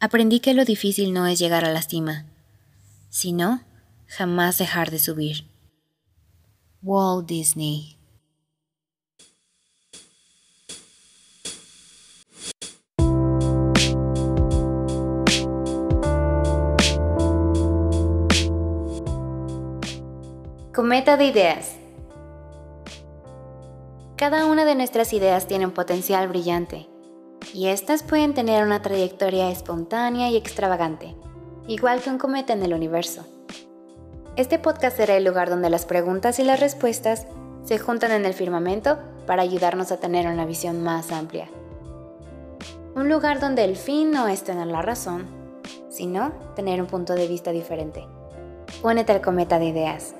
aprendí que lo difícil no es llegar a la cima, sino jamás dejar de subir. Walt Disney Cometa de ideas. Cada una de nuestras ideas tiene un potencial brillante y estas pueden tener una trayectoria espontánea y extravagante, igual que un cometa en el universo. Este podcast será el lugar donde las preguntas y las respuestas se juntan en el firmamento para ayudarnos a tener una visión más amplia. Un lugar donde el fin no es tener la razón, sino tener un punto de vista diferente. Únete al cometa de ideas.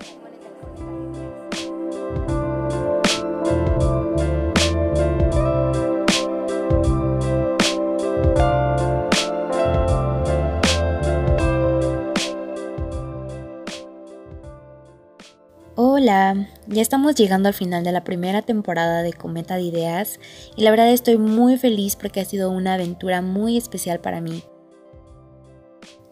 Hola, ya estamos llegando al final de la primera temporada de Cometa de Ideas y la verdad estoy muy feliz porque ha sido una aventura muy especial para mí.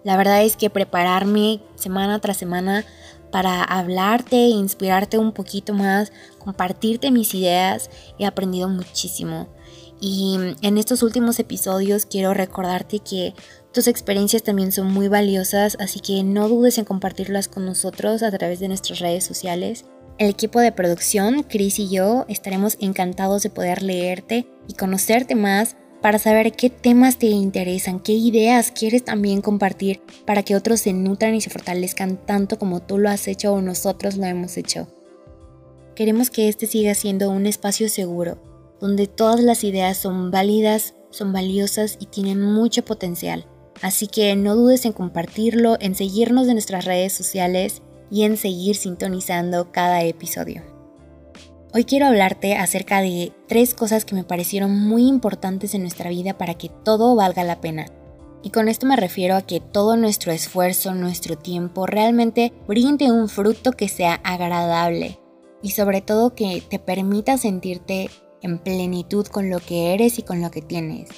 La verdad es que prepararme semana tras semana para hablarte e inspirarte un poquito más, compartirte mis ideas, he aprendido muchísimo. Y en estos últimos episodios quiero recordarte que tus experiencias también son muy valiosas, así que no dudes en compartirlas con nosotros a través de nuestras redes sociales. El equipo de producción, Chris y yo, estaremos encantados de poder leerte y conocerte más para saber qué temas te interesan, qué ideas quieres también compartir para que otros se nutran y se fortalezcan tanto como tú lo has hecho o nosotros lo hemos hecho. Queremos que este siga siendo un espacio seguro, donde todas las ideas son válidas, son valiosas y tienen mucho potencial. Así que no dudes en compartirlo, en seguirnos en nuestras redes sociales y en seguir sintonizando cada episodio. Hoy quiero hablarte acerca de tres cosas que me parecieron muy importantes en nuestra vida para que todo valga la pena. Y con esto me refiero a que todo nuestro esfuerzo, nuestro tiempo realmente brinde un fruto que sea agradable y sobre todo que te permita sentirte en plenitud con lo que eres y con lo que tienes.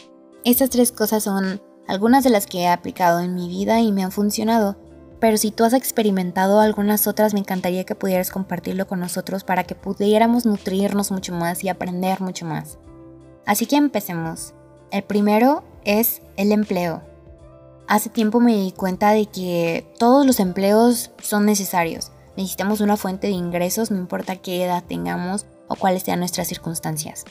Estas tres cosas son algunas de las que he aplicado en mi vida y me han funcionado, pero si tú has experimentado algunas otras me encantaría que pudieras compartirlo con nosotros para que pudiéramos nutrirnos mucho más y aprender mucho más. Así que empecemos. El primero es el empleo. Hace tiempo me di cuenta de que todos los empleos son necesarios. Necesitamos una fuente de ingresos, no importa qué edad tengamos o cuáles sean nuestras circunstancias.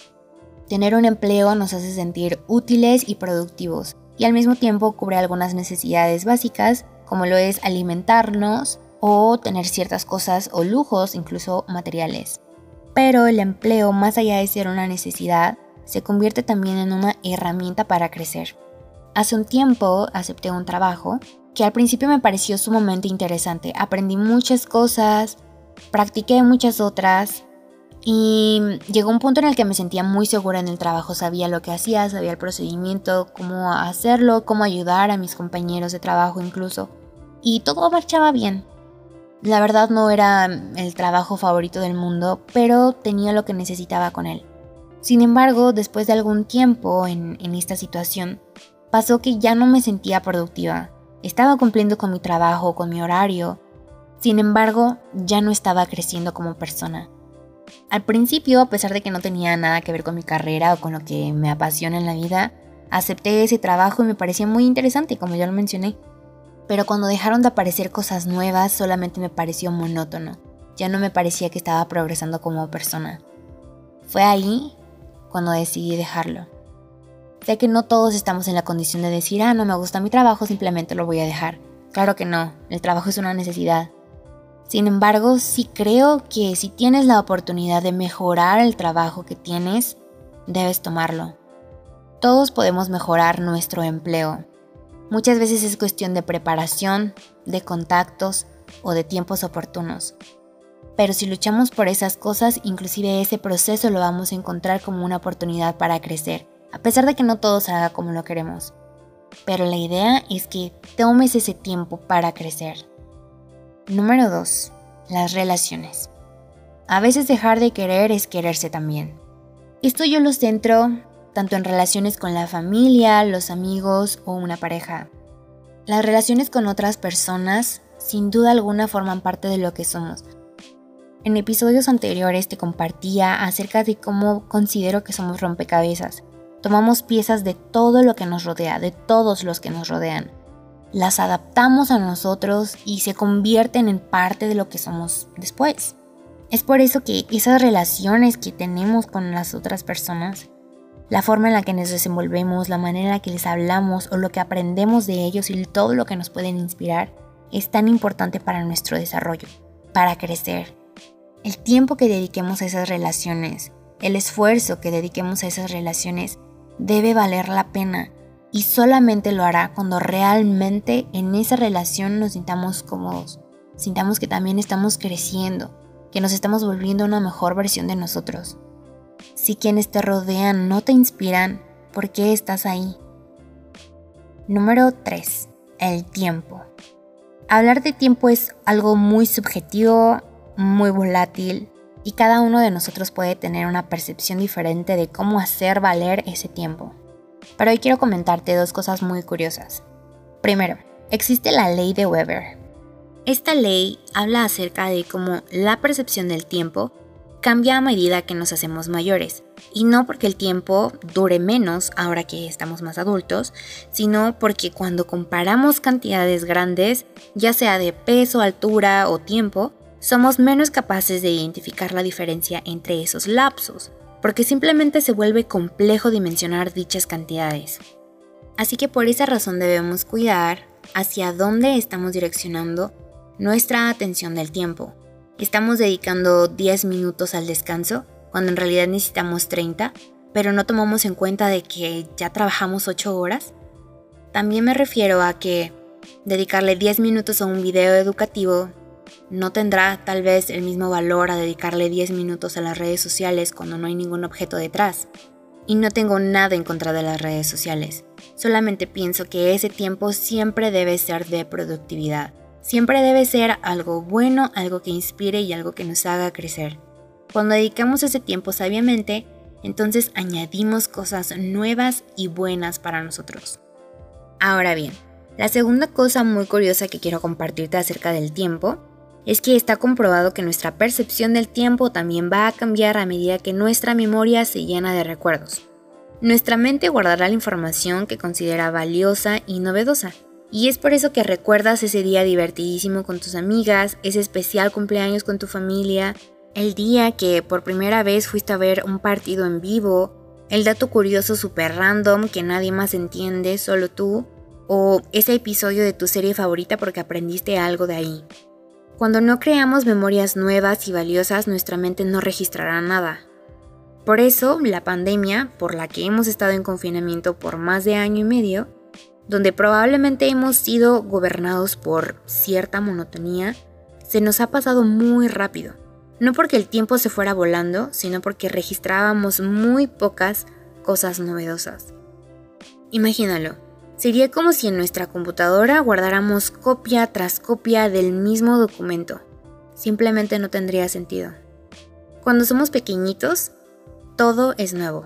Tener un empleo nos hace sentir útiles y productivos, y al mismo tiempo cubre algunas necesidades básicas como lo es alimentarnos o tener ciertas cosas o lujos, incluso materiales. Pero el empleo, más allá de ser una necesidad, se convierte también en una herramienta para crecer. Hace un tiempo acepté un trabajo que al principio me pareció sumamente interesante. Aprendí muchas cosas, practiqué muchas otras y llegó un punto en el que me sentía muy segura en el trabajo, sabía lo que hacía, sabía el procedimiento, cómo hacerlo, cómo ayudar a mis compañeros de trabajo incluso. Y todo marchaba bien. La verdad no era el trabajo favorito del mundo, pero tenía lo que necesitaba con él. Sin embargo, después de algún tiempo en, en esta situación, pasó que ya no me sentía productiva. Estaba cumpliendo con mi trabajo, con mi horario. Sin embargo, ya no estaba creciendo como persona. Al principio, a pesar de que no tenía nada que ver con mi carrera o con lo que me apasiona en la vida, acepté ese trabajo y me parecía muy interesante, como ya lo mencioné. Pero cuando dejaron de aparecer cosas nuevas, solamente me pareció monótono. Ya no me parecía que estaba progresando como persona. Fue ahí cuando decidí dejarlo. Sé que no todos estamos en la condición de decir, ah, no me gusta mi trabajo, simplemente lo voy a dejar. Claro que no, el trabajo es una necesidad. Sin embargo, sí creo que si tienes la oportunidad de mejorar el trabajo que tienes, debes tomarlo. Todos podemos mejorar nuestro empleo. Muchas veces es cuestión de preparación, de contactos o de tiempos oportunos. Pero si luchamos por esas cosas, inclusive ese proceso lo vamos a encontrar como una oportunidad para crecer, a pesar de que no todo se haga como lo queremos. Pero la idea es que tomes ese tiempo para crecer. Número 2. Las relaciones. A veces dejar de querer es quererse también. Esto yo lo centro tanto en relaciones con la familia, los amigos o una pareja. Las relaciones con otras personas sin duda alguna forman parte de lo que somos. En episodios anteriores te compartía acerca de cómo considero que somos rompecabezas. Tomamos piezas de todo lo que nos rodea, de todos los que nos rodean. Las adaptamos a nosotros y se convierten en parte de lo que somos después. Es por eso que esas relaciones que tenemos con las otras personas, la forma en la que nos desenvolvemos, la manera en la que les hablamos o lo que aprendemos de ellos y todo lo que nos pueden inspirar, es tan importante para nuestro desarrollo, para crecer. El tiempo que dediquemos a esas relaciones, el esfuerzo que dediquemos a esas relaciones, debe valer la pena y solamente lo hará cuando realmente en esa relación nos sintamos cómodos, sintamos que también estamos creciendo, que nos estamos volviendo una mejor versión de nosotros. Si quienes te rodean no te inspiran, ¿por qué estás ahí? Número 3. El tiempo. Hablar de tiempo es algo muy subjetivo, muy volátil, y cada uno de nosotros puede tener una percepción diferente de cómo hacer valer ese tiempo. Pero hoy quiero comentarte dos cosas muy curiosas. Primero, existe la ley de Weber, esta ley habla acerca de cómo la percepción del tiempo cambia a medida que nos hacemos mayores, y no porque el tiempo dure menos ahora que estamos más adultos, sino porque cuando comparamos cantidades grandes, ya sea de peso, altura o tiempo, somos menos capaces de identificar la diferencia entre esos lapsos, porque simplemente se vuelve complejo dimensionar dichas cantidades. Así que por esa razón debemos cuidar hacia dónde estamos direccionando nuestra atención del tiempo. Estamos dedicando 10 minutos al descanso cuando en realidad necesitamos 30, pero no tomamos en cuenta de que ya trabajamos 8 horas. También me refiero a que dedicarle 10 minutos a un video educativo no tendrá tal vez el mismo valor a dedicarle 10 minutos a las redes sociales cuando no hay ningún objeto detrás. Y no tengo nada en contra de las redes sociales. Solamente pienso que ese tiempo siempre debe ser de productividad. Siempre debe ser algo bueno, algo que inspire y algo que nos haga crecer. Cuando dedicamos ese tiempo sabiamente, entonces añadimos cosas nuevas y buenas para nosotros. Ahora bien, la segunda cosa muy curiosa que quiero compartirte acerca del tiempo es que está comprobado que nuestra percepción del tiempo también va a cambiar a medida que nuestra memoria se llena de recuerdos. Nuestra mente guardará la información que considera valiosa y novedosa, y es por eso que recuerdas ese día divertidísimo con tus amigas, ese especial cumpleaños con tu familia, el día que por primera vez fuiste a ver un partido en vivo, el dato curioso super random que nadie más entiende, solo tú, o ese episodio de tu serie favorita porque aprendiste algo de ahí. Cuando no creamos memorias nuevas y valiosas, nuestra mente no registrará nada. Por eso, la pandemia, por la que hemos estado en confinamiento por más de año y medio, donde probablemente hemos sido gobernados por cierta monotonía, se nos ha pasado muy rápido. No porque el tiempo se fuera volando, sino porque registrábamos muy pocas cosas novedosas. Imagínalo, sería como si en nuestra computadora guardáramos copia tras copia del mismo documento. Simplemente no tendría sentido. Cuando somos pequeñitos, todo es nuevo.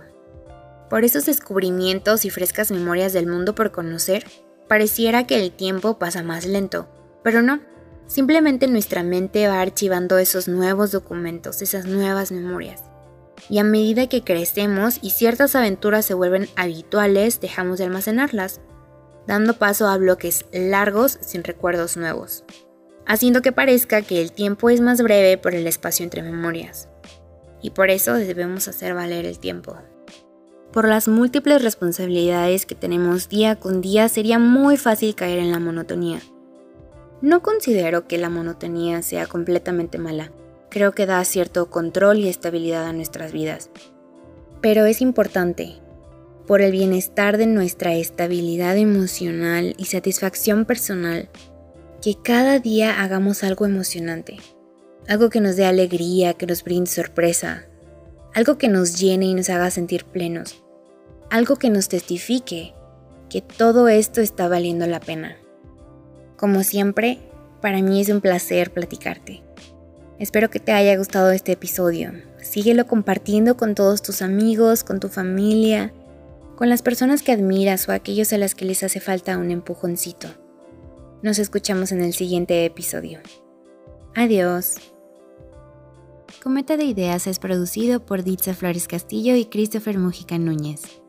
Por esos descubrimientos y frescas memorias del mundo por conocer, pareciera que el tiempo pasa más lento, pero no. Simplemente nuestra mente va archivando esos nuevos documentos, esas nuevas memorias. Y a medida que crecemos y ciertas aventuras se vuelven habituales, dejamos de almacenarlas, dando paso a bloques largos sin recuerdos nuevos, haciendo que parezca que el tiempo es más breve por el espacio entre memorias. Y por eso debemos hacer valer el tiempo. Por las múltiples responsabilidades que tenemos día con día sería muy fácil caer en la monotonía. No considero que la monotonía sea completamente mala. Creo que da cierto control y estabilidad a nuestras vidas. Pero es importante, por el bienestar de nuestra estabilidad emocional y satisfacción personal, que cada día hagamos algo emocionante. Algo que nos dé alegría, que nos brinde sorpresa. Algo que nos llene y nos haga sentir plenos algo que nos testifique que todo esto está valiendo la pena. Como siempre, para mí es un placer platicarte. Espero que te haya gustado este episodio. Síguelo compartiendo con todos tus amigos, con tu familia con las personas que admiras o aquellos a las que les hace falta un empujoncito. Nos escuchamos en el siguiente episodio. Adiós. Cometa de Ideas es producido por Ditza Flores Castillo y Christopher Mujica Núñez.